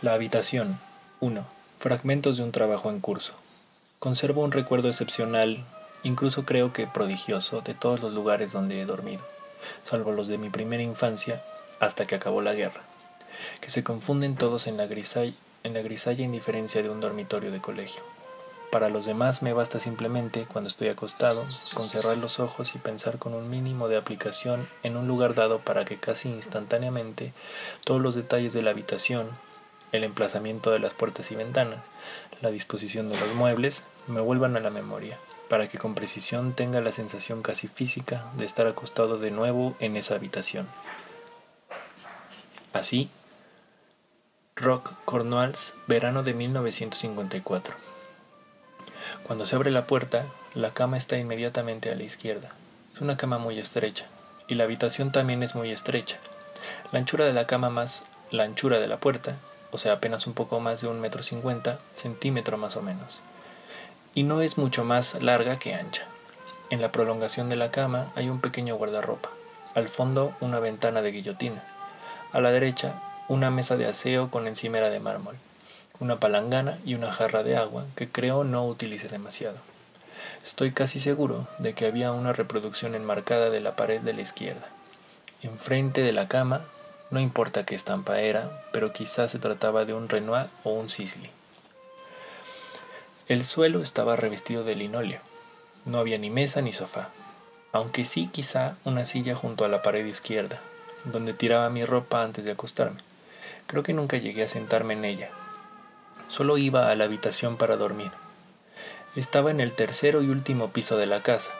La habitación. 1. Fragmentos de un trabajo en curso. Conservo un recuerdo excepcional, incluso creo que prodigioso, de todos los lugares donde he dormido, salvo los de mi primera infancia hasta que acabó la guerra, que se confunden todos en la grisalla, en la grisalla indiferencia de un dormitorio de colegio. Para los demás me basta simplemente, cuando estoy acostado, con cerrar los ojos y pensar con un mínimo de aplicación en un lugar dado para que casi instantáneamente todos los detalles de la habitación, el emplazamiento de las puertas y ventanas, la disposición de los muebles, me vuelvan a la memoria, para que con precisión tenga la sensación casi física de estar acostado de nuevo en esa habitación. Así, Rock Cornwalls, verano de 1954. Cuando se abre la puerta, la cama está inmediatamente a la izquierda. Es una cama muy estrecha, y la habitación también es muy estrecha. La anchura de la cama más la anchura de la puerta o sea, apenas un poco más de un metro cincuenta, centímetro más o menos, y no es mucho más larga que ancha. En la prolongación de la cama hay un pequeño guardarropa, al fondo una ventana de guillotina, a la derecha una mesa de aseo con encimera de mármol, una palangana y una jarra de agua que creo no utilice demasiado. Estoy casi seguro de que había una reproducción enmarcada de la pared de la izquierda. Enfrente de la cama no importa qué estampa era, pero quizás se trataba de un Renoir o un Sisley. El suelo estaba revestido de linóleo. No había ni mesa ni sofá, aunque sí quizá una silla junto a la pared izquierda, donde tiraba mi ropa antes de acostarme. Creo que nunca llegué a sentarme en ella. Solo iba a la habitación para dormir. Estaba en el tercero y último piso de la casa,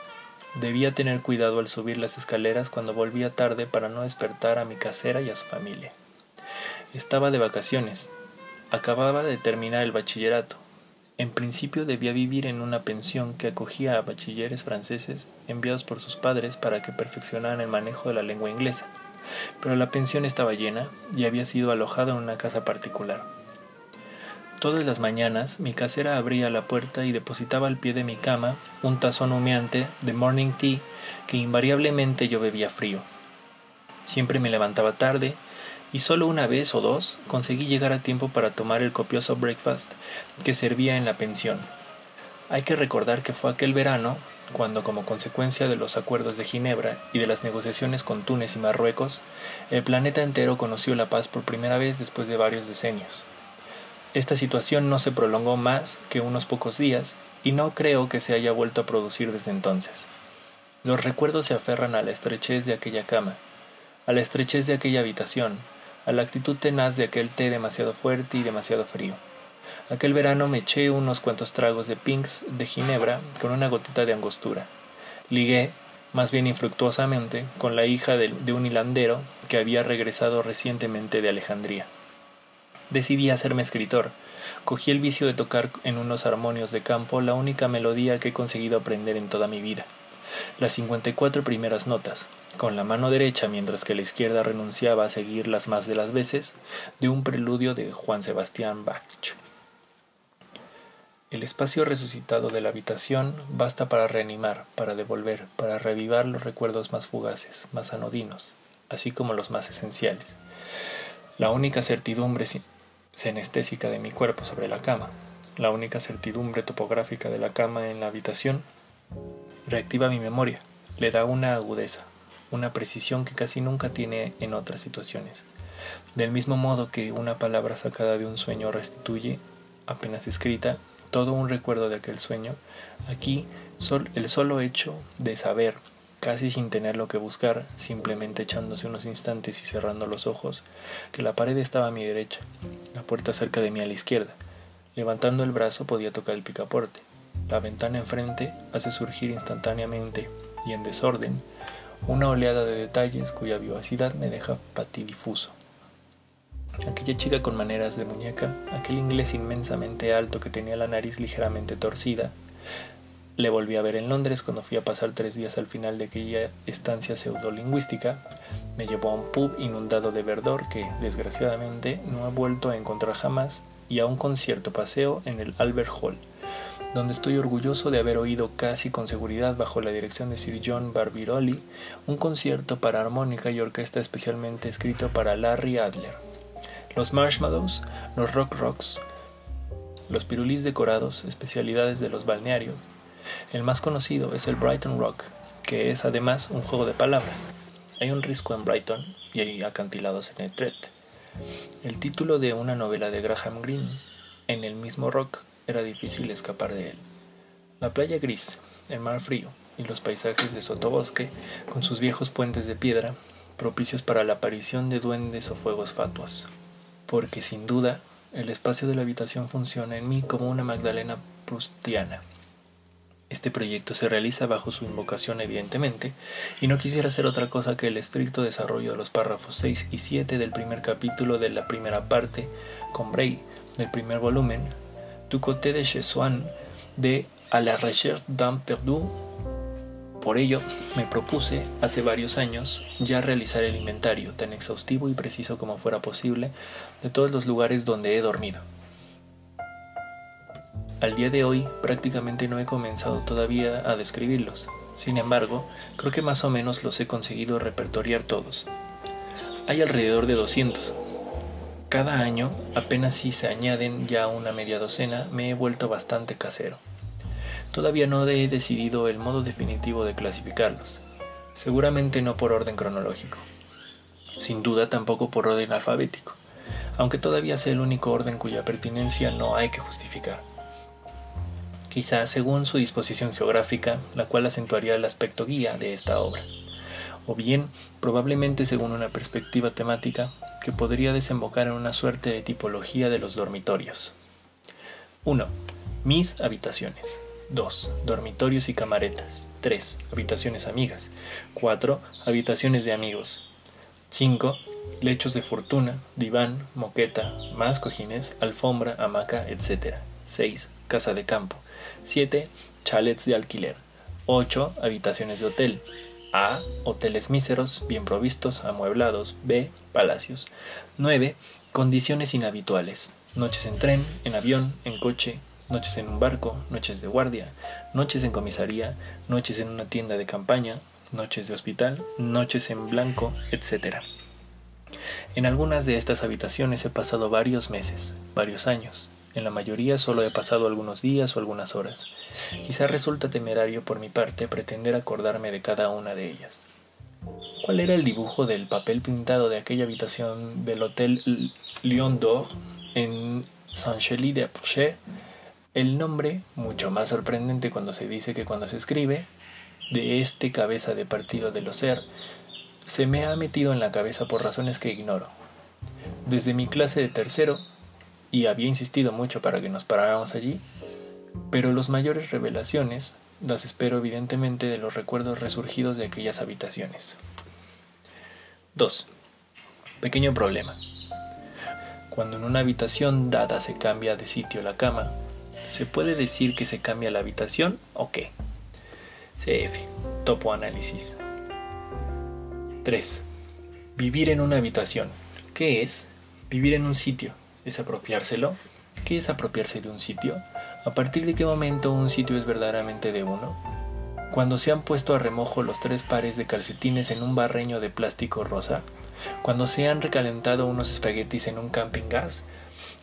Debía tener cuidado al subir las escaleras cuando volvía tarde para no despertar a mi casera y a su familia. Estaba de vacaciones. Acababa de terminar el bachillerato. En principio debía vivir en una pensión que acogía a bachilleres franceses enviados por sus padres para que perfeccionaran el manejo de la lengua inglesa. Pero la pensión estaba llena y había sido alojado en una casa particular. Todas las mañanas mi casera abría la puerta y depositaba al pie de mi cama un tazón humeante de morning tea que invariablemente yo bebía frío. Siempre me levantaba tarde y solo una vez o dos conseguí llegar a tiempo para tomar el copioso breakfast que servía en la pensión. Hay que recordar que fue aquel verano cuando, como consecuencia de los acuerdos de Ginebra y de las negociaciones con Túnez y Marruecos, el planeta entero conoció la paz por primera vez después de varios decenios. Esta situación no se prolongó más que unos pocos días y no creo que se haya vuelto a producir desde entonces. Los recuerdos se aferran a la estrechez de aquella cama, a la estrechez de aquella habitación, a la actitud tenaz de aquel té demasiado fuerte y demasiado frío. Aquel verano me eché unos cuantos tragos de pinks de ginebra con una gotita de angostura. Ligué, más bien infructuosamente, con la hija de, un hilandero que había regresado recientemente de Alejandría. Decidí hacerme escritor. Cogí el vicio de tocar en unos armonios de campo la única melodía que he conseguido aprender en toda mi vida. Las cincuenta y cuatro primeras notas, con la mano derecha mientras que la izquierda renunciaba a seguirlas más de las veces, de un preludio de Juan Sebastián Bach. El espacio resucitado de la habitación basta para reanimar, para devolver, para revivar los recuerdos más fugaces, más anodinos, así como los más esenciales. La única certidumbre senestésica de mi cuerpo sobre la cama, la única certidumbre topográfica de la cama en la habitación, reactiva mi memoria, le da una agudeza, una precisión que casi nunca tiene en otras situaciones. Del mismo modo que una palabra sacada de un sueño restituye, apenas escrita, todo un recuerdo de aquel sueño, aquí el solo hecho de saber casi sin tener lo que buscar, simplemente echándose unos instantes y cerrando los ojos, que la pared estaba a mi derecha, la puerta cerca de mí a la izquierda. Levantando el brazo podía tocar el picaporte. La ventana enfrente hace surgir instantáneamente y en desorden una oleada de detalles cuya vivacidad me deja patidifuso. Aquella chica con maneras de muñeca, aquel inglés inmensamente alto que tenía la nariz ligeramente torcida, le volví a ver en Londres cuando fui a pasar tres días al final de aquella estancia pseudolingüística. Me llevó a un pub inundado de verdor que, desgraciadamente, no he vuelto a encontrar jamás y a un concierto paseo en el Albert Hall, donde estoy orgulloso de haber oído casi con seguridad bajo la dirección de Sir John Barbirolli un concierto para armónica y orquesta especialmente escrito para Larry Adler. los marshmallows, los rock rocks, los pirulís decorados, especialidades de los balnearios. El más conocido es el Brighton Rock, que es además un juego de palabras. Hay un risco en Brighton y hay acantilados en Etretat. El título de una novela de Graham Greene, en el mismo rock, era difícil escapar de él. La playa gris, el mar frío y los paisajes de sotobosque, con sus viejos puentes de piedra, propicios para la aparición de duendes o fuegos fatuos. Porque sin duda, el espacio de la habitación funciona en mí como una Magdalena prustiana. Este proyecto se realiza bajo su invocación evidentemente, y no quisiera hacer otra cosa que el estricto desarrollo de los párrafos 6 y 7 del primer capítulo de la primera parte, con Bray, del primer volumen, Du côté de chez Swann, de A la recherche d'un perdu. Por ello, me propuse, hace varios años, ya realizar el inventario, tan exhaustivo y preciso como fuera posible, de todos los lugares donde he dormido al día de hoy prácticamente no he comenzado todavía a describirlos. Sin embargo, creo que más o menos los he conseguido repertoriar todos. Hay alrededor de 200. Cada año, apenas si se añaden ya una media docena, me he vuelto bastante casero. Todavía no he decidido el modo definitivo de clasificarlos. Seguramente no por orden cronológico. Sin duda tampoco por orden alfabético, aunque todavía sea el único orden cuya pertinencia no hay que justificar quizá según su disposición geográfica, la cual acentuaría el aspecto guía de esta obra, o bien probablemente según una perspectiva temática que podría desembocar en una suerte de tipología de los dormitorios. 1. Mis habitaciones. 2. Dormitorios y camaretas. 3. Habitaciones amigas. 4. Habitaciones de amigos. 5. Lechos de fortuna, diván, moqueta, más cojines, alfombra, hamaca, etc. 6. Casa de campo. 7. Chalets de alquiler. 8. Habitaciones de hotel. A. Hoteles míseros, bien provistos, amueblados. B. Palacios. 9. Condiciones inhabituales. Noches en tren, en avión, en coche, noches en un barco, noches de guardia, noches en comisaría, noches en una tienda de campaña, noches de hospital, noches en blanco, etc. En algunas de estas habitaciones he pasado varios meses, varios años, en la mayoría solo he pasado algunos días o algunas horas. Quizá resulta temerario por mi parte pretender acordarme de cada una de ellas. ¿Cuál era el dibujo del papel pintado de aquella habitación del Hotel Lion d'Or en Saint-Chély de Apochet? El nombre, mucho más sorprendente cuando se dice que cuando se escribe, de este cabeza de partido de Loser, se me ha metido en la cabeza por razones que ignoro. Desde mi clase de tercero y había insistido mucho para que nos paráramos allí, pero las mayores revelaciones las espero evidentemente de los recuerdos resurgidos de aquellas habitaciones. 2. Pequeño problema. Cuando en una habitación dada se cambia de sitio la cama, ¿se puede decir que se cambia la habitación o qué? CF. Topo análisis. 3. Vivir en una habitación. ¿Qué es? Vivir en un sitio, es apropiárselo. ¿Qué es apropiarse de un sitio? ¿A partir de qué momento un sitio es verdaderamente de uno? Cuando se han puesto a remojo los tres pares de calcetines en un barreño de plástico rosa, cuando se han recalentado unos espaguetis en un camping gas,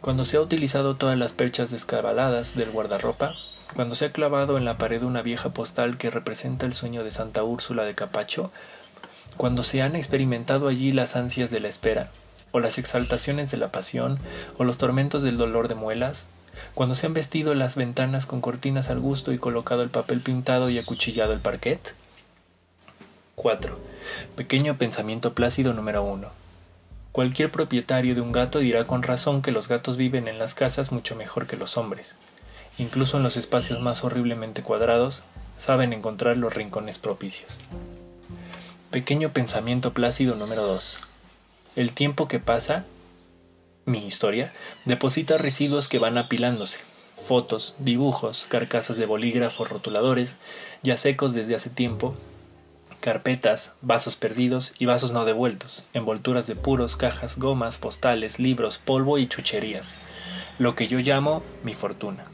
cuando se ha utilizado todas las perchas descabaladas del guardarropa, cuando se ha clavado en la pared una vieja postal que representa el sueño de Santa Úrsula de Capacho, cuando se han experimentado allí las ansias de la espera, o las exaltaciones de la pasión, o los tormentos del dolor de muelas, cuando se han vestido las ventanas con cortinas al gusto y colocado el papel pintado y acuchillado el parquet? 4. Pequeño pensamiento plácido número 1. Cualquier propietario de un gato dirá con razón que los gatos viven en las casas mucho mejor que los hombres. Incluso en los espacios más horriblemente cuadrados, saben encontrar los rincones propicios. Pequeño pensamiento plácido número 2. El tiempo que pasa, mi historia, deposita residuos que van apilándose. Fotos, dibujos, carcasas de bolígrafos, rotuladores, ya secos desde hace tiempo, carpetas, vasos perdidos y vasos no devueltos, envolturas de puros, cajas, gomas, postales, libros, polvo y chucherías, lo que yo llamo mi fortuna.